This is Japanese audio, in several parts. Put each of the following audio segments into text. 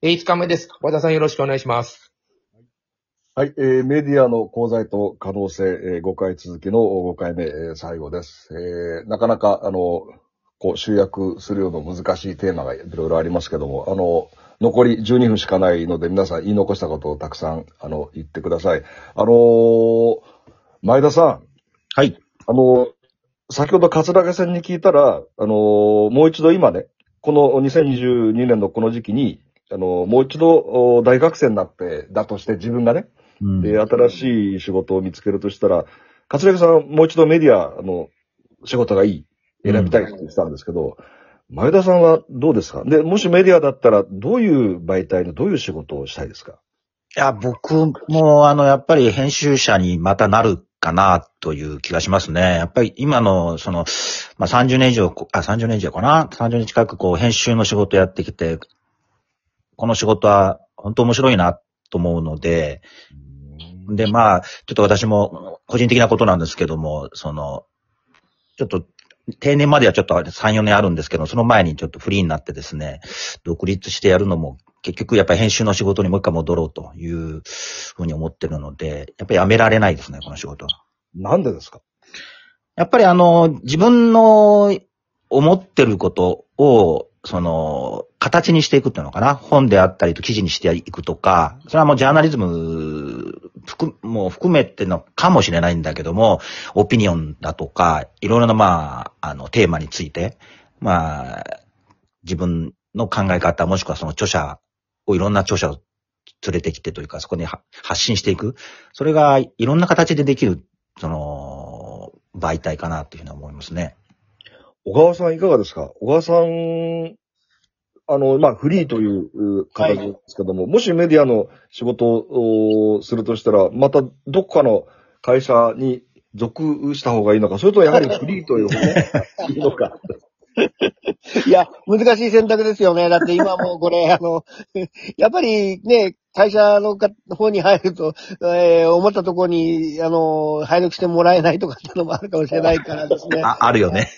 えー5日目です。和田さんよろしくお願いします。はい、えー、メディアの功罪と可能性、えー、5回続きの5回目、えー最後です。えー、なかなか、あの、こう、集約するような難しいテーマがいろいろありますけども、あの、残り12分しかないので、皆さん言い残したことをたくさん、あの、言ってください。あのー前田さん、はい。あの、先ほど桂木さんに聞いたら、あのーもう一度今ね、この2022年のこの時期に、あのーもう一度お大学生になって、だとして自分がね、うんで、新しい仕事を見つけるとしたら、桂木さんはもう一度メディアの仕事がいい、選びたいって言ってたんですけど、前田さんはどうですか？で、もしメディアだったら、どういう媒体のどういう仕事をしたいですか？いや、僕も、あの、やっぱり編集者にまたなるかな、という気がしますね。やっぱり今の、その、まあ、30年以上、あ、30年以上かな ?30 年近くこう、編集の仕事やってきて、この仕事は本当面白いな、と思うので、で、まあ、ちょっと私も、個人的なことなんですけども、その、ちょっと、定年まではちょっと3、4年あるんですけど、その前にちょっとフリーになってですね、独立してやるのも、結局やっぱり編集の仕事にもう一回戻ろうというふうに思ってるので、やっぱりやめられないですね、この仕事は。なんでですか？やっぱりあの、自分の思ってることを、その、形にしていくっていうのかな？本であったりと記事にしていくとか、それはもうジャーナリズム含もう含めてのかもしれないんだけども、オピニオンだとか、いろいろなまあ、あの、テーマについて、まあ、自分の考え方、もしくはその著者をいろんな著者を連れてきてというか、そこに発信していく。それがいろんな形でできる、その、媒体かなというふうに思いますね。小川さんいかがですか？小川さん、あの、まあ、フリーというう形ですけども、もしメディアの仕事をするとしたら、またどこかの会社に属した方がいいのか、それともやはりフリーという方がいいのか。いや、難しい選択ですよね。だって今もうこれ、あの、やっぱりね、会社のか方に入ると、えー思ったところに、あの、配属してもらえないとかっていうのもあるかもしれないからですね。あ、あるよね。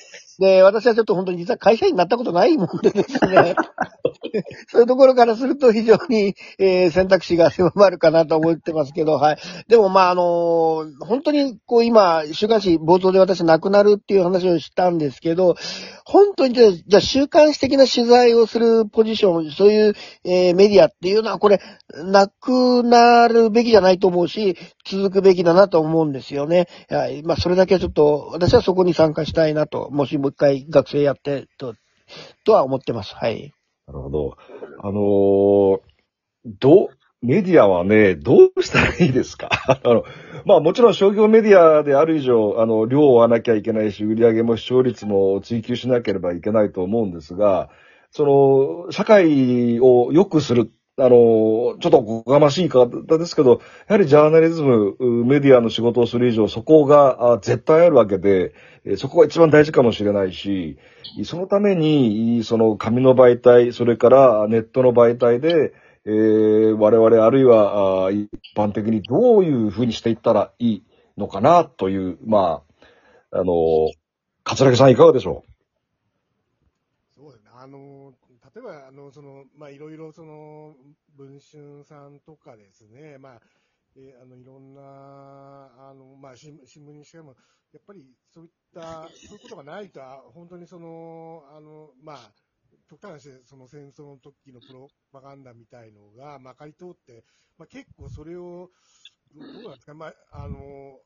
で、私はちょっと本当に実は会社員になったことないもんでですね。そういうところからすると非常に、えー選択肢が狭まるかなと思ってますけど、はい。でもまあ、あの本当にこう今、週刊誌冒頭で私亡くなるっていう話をしたんですけど、本当にじゃあ、じゃあ週刊誌的な取材をするポジション、そういう、えーメディアっていうのはこれ、なくなるべきじゃないと思うし、続くべきだなと思うんですよね。はい。まあ、それだけはちょっと、私はそこに参加したいなと、もしもう一回学生やって、と、とは思ってます。はい。なるほど。あのーど、メディアはね、どうしたらいいですか？あの、まあもちろん商業メディアである以上、あの、量を追わなきゃいけないし、売り上げも視聴率も追求しなければいけないと思うんですが、その、社会を良くする、あの、ちょっとおこがましい方ですけど、やはりジャーナリズム、メディアの仕事をする以上、そこが絶対あるわけで、そこが一番大事かもしれないし、そのために、その紙の媒体、それからネットの媒体で、えー我々あるいは一般的にどういうふうにしていったらいいのかなという、まあ、あの、桂木さんいかがでしょそうですね。あの、例えば、あの、その、まあ、いろいろ、その、文春さんとかですね、まあ、えーあの、いろんな、あの、まあ、新聞新聞にしても、やっぱり、そういった、そういうことがないと、本当にその、あの、まあ、極端な話で、その戦争の時のプロパガンダみたいのがまかり通って、まあ、結構それを、どうなんですか、まあ、あの、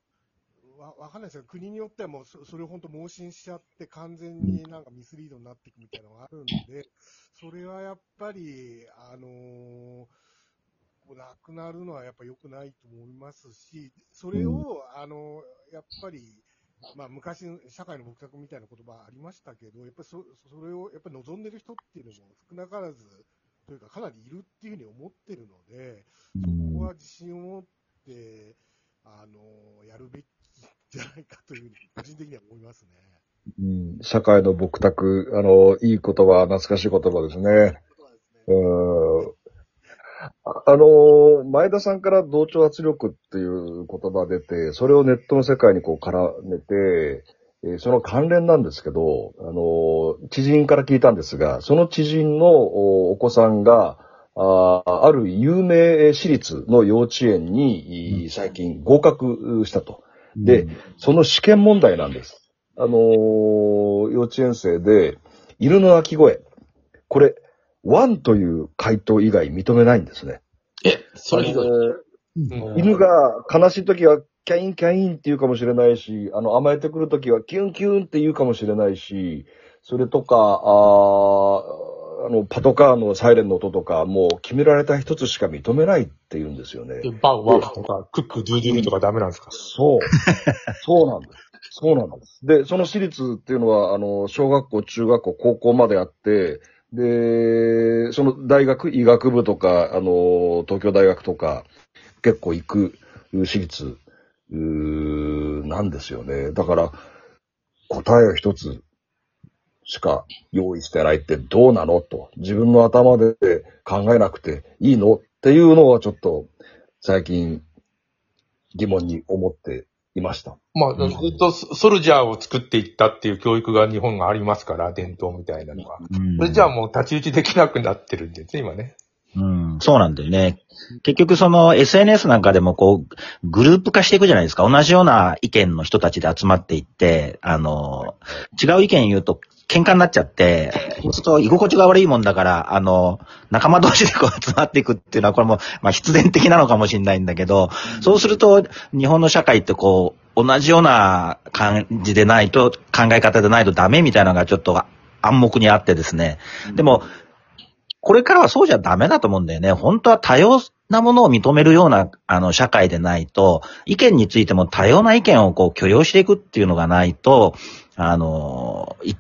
わわかんないですけど、国によってはもうそそれを本当盲信しちゃって、完全になんかミスリードになっていくみたいなのがあるんで、それはやっぱり、あのーなくなるのはやっぱ良くないと思いますし、それを、あのやっぱり、まあ昔、社会の僕作みたいな言葉ありましたけど、やっぱりそそれをやっぱり望んでる人っていうのも少なからず、というかかなりいるっていうふうに思ってるので、そこは自信を持って、あのやるべきじゃないかというふうに、個人的には思いますね。う、うん、社会の僕宅、あの、いい言葉、懐かしい言葉ですね。うんああの、前田さんから同調圧力っていう言葉出て、それをネットの世界にこう絡めて、えーその関連なんですけど、あの、知人から聞いたんですが、その知人のおお子さんが、あある有名私立の幼稚園に、最近合格したと。で、その試験問題なんです。あのー幼稚園生で、犬の鳴き声。これ、ワンという回答以外認めないんですね。え、それひどい。犬が悲しい時はキャインキャインって言うかもしれないし、あの甘えてくる時はキュンキュンって言うかもしれないし、それとか、あーあの、パトカーのサイレンの音とか、もう決められた一つしか認めないって言うんですよね。バンワンとか、クックドゥドゥルとかダメなんですか？そう。そうなんです。そうなんです。で、その私立っていうのは、あの、小学校、中学校、高校まであって、で、その大学、医学部とか、あの、東京大学とか、結構行く私立、うーなんですよね。だから、答えを一つしか用意してないってどうなの？と。自分の頭で考えなくていいの？っていうのはちょっと最近疑問に思っていました。まあ、ずっとソルジャーを作っていったっていう教育が日本がありますから、伝統みたいなのが。うんそれじゃあもう太刀打ちできなくなってるんですね、今ね。うん、そうなんだよね。結局その SNS なんかでもこう、グループ化していくじゃないですか。同じような意見の人たちで集まっていって、あの、違う意見言うと喧嘩になっちゃって、そうすると居心地が悪いもんだから、あの、仲間同士でこう集まっていくっていうのはこれも、まあ必然的なのかもしれないんだけど、そうすると日本の社会ってこう、同じような感じでないと、考え方でないとダメみたいなのがちょっと暗黙にあってですね。でも、これからはそうじゃダメだと思うんだよね。本当は多様なものを認めるような、あの、社会でないと、意見についても多様な意見をこう許容していくっていうのがないと、あの、い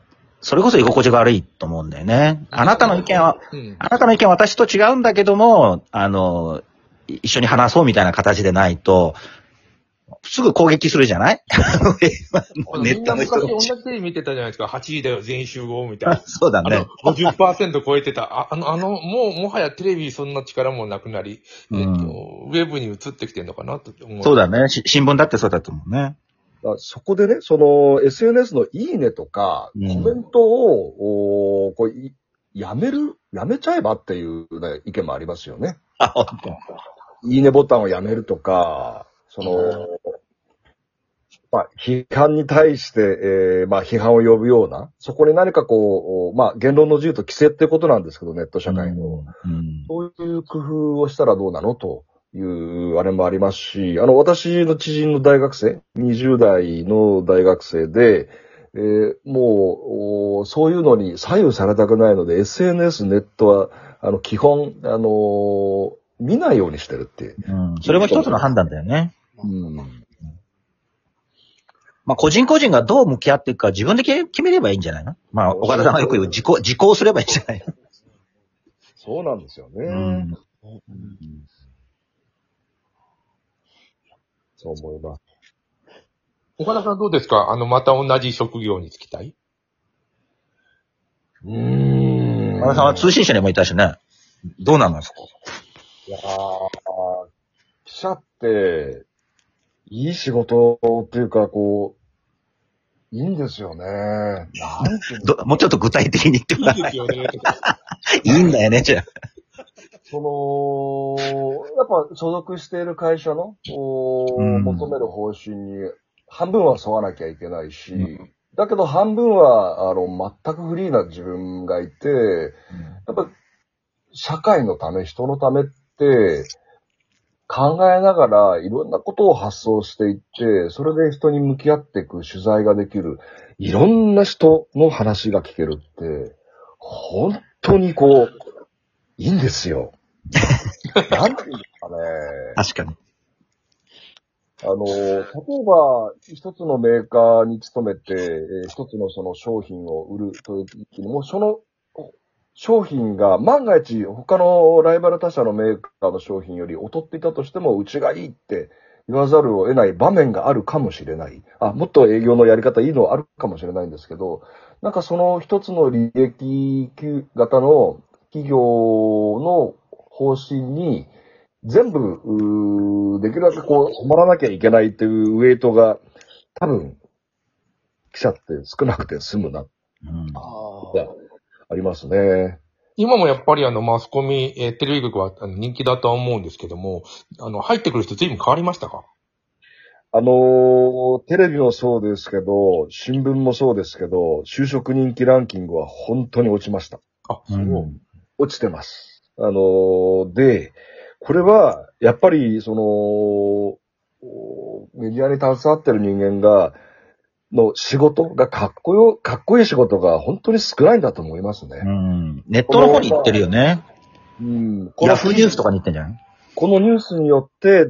それこそ居心地が悪いと思うんだよね。あなたの意見は、うん。あなたの意見は私と違うんだけども、あの、い一緒に話そうみたいな形でないと、すぐ攻撃するじゃない？ネットの人昔同じテレビ見てたじゃないですか。8時だよ、全員集合みたいな。そうだね。、50%超えてた。ああの、あの、もう、もはやテレビそんな力もなくなり、えっと、ウェブに移ってきてるのかなと思う。そうだね。し新聞だってそうだと思うね。あそこでね、その SNS のいいねとか、うん。コメントを、おーこういやめる、やめちゃえばっていう、ね、意見もありますよね。いいねボタンをやめるとか、その、まあ、批判に対して、えーまあ、批判を呼ぶような、そこに何かこう、まあ、言論の自由と規制ってことなんですけど、ネット社会の。うん。そういう工夫をしたらどうなのという、あれもありますし、あの、私の知人の大学生、20代の大学生で、えーもう、おそういうのに左右されたくないので、SNS、ネットは、あの、基本、あのー見ないようにしてるって。うん。それも一つの判断だよね。うん。まあ、個人個人がどう向き合っていくか自分で決めればいいんじゃないの？まあ、岡田さんがよく言う、自己、自行すればいいんじゃないの？そうなんですよね。うん。そう思います。岡田さんどうですか？あの、また同じ職業に就きたい？うーん岡田さんは通信社にもいたしね。どうなんですか？いやー記者って、いい仕事っていうか、こう、いいんですよね。なんていうもうちょっと具体的に言ってくいださい。いですよね。いいんだよね、じゃあ。その、やっぱ所属している会社の、うん。求める方針に、半分は沿わなきゃいけないし、だけど半分は、あの、全くフリーな自分がいて、やっぱ、社会のため、人のためって、考えながらいろんなことを発想していって、それで人に向き合っていく取材ができる、いろんな人の話が聞けるって、本当にこう、いいんですよ。なんていうんですかね。確かに。あの、例えば、一つのメーカーに勤めて、えー一つのその商品を売るという時にも、その商品が万が一他のライバル他社のメーカーの商品より劣っていたとしても、うちがいいって言わざるを得ない場面があるかもしれない。あ、もっと営業のやり方いいのはあるかもしれないんですけど、なんかその一つの利益型の企業の方針に、全部、できるだけこう、止まらなきゃいけないっていうウェイトが、多分、記者って少なくて済むな、うんありますね。今もやっぱりあの、マスコミ、えーテレビ局はあの人気だとは思うんですけども、あの、入ってくる人随分変わりましたか？あのーテレビもそうですけど、新聞もそうですけど、就職人気ランキングは本当に落ちました。あ、そう。うん落ちてます。あのーで、これは、やっぱり、その、おメディアに携わってる人間が、の仕事がかっこよ、かっこいい仕事が本当に少ないんだと思いますうね。ん。ネットの方に行ってるよね。うん。ヤフーニュースとかに行ってんじゃんこのニュースによって、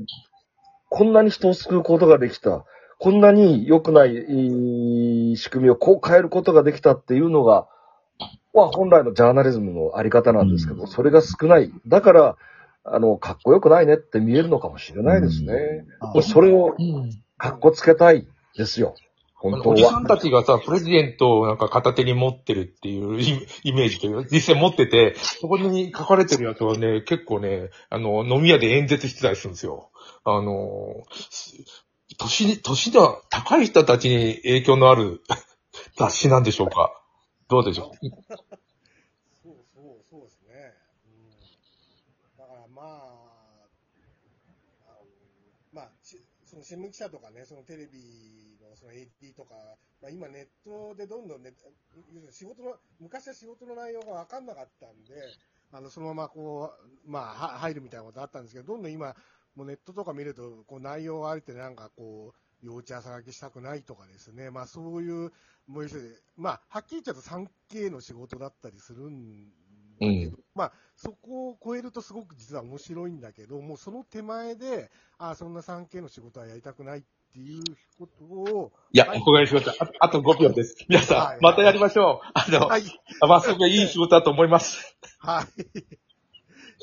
こんなに人を救うことができた。こんなに良くない仕組みをこう変えることができたっていうのが、まあ本来のジャーナリズムのあり方なんですけど、うんそれが少ない。だから、あの、かっこよくないねって見えるのかもしれないですね。うんそれをうん。かっこつけたいですよ。あ本当のおじさんたは。ちがさ、プレジデントをなんか片手に持ってるっていうイイメージというか、実際持ってて、そこに書かれてるやつはね、結構ね、あの、飲み屋で演説してたりするんですよ。あの、す年、年の高い人たちに影響のある雑誌なんでしょうかどうでしょう？そうそう、そうですね。うん、だからまあ、あのまあ、しその新聞記者とかね、そのテレビのその AD とか、まあ、今ネットでどんどんね、仕事の、昔は仕事の内容が分かんなかったんで、あの、そのままこう、まあ、入るみたいなことあったんですけど、どんどん今、もうネットとか見ると、こう内容がありてなんかこう、幼稚朝書きしたくないとかですね、まあそういう、もう要するにまあ、はっきり言っちゃうと 3K の仕事だったりするんだけど、まあ、そこを超えるとすごく実は面白いんだけど、もうその手前で、ああ、そんな 3K の仕事はやりたくないっていうことを、いや、はいお伺いしました。ああと5秒です。皆さん、はいまたやりましょう。あの、はい、まっすぐいい仕事だと思います。はい。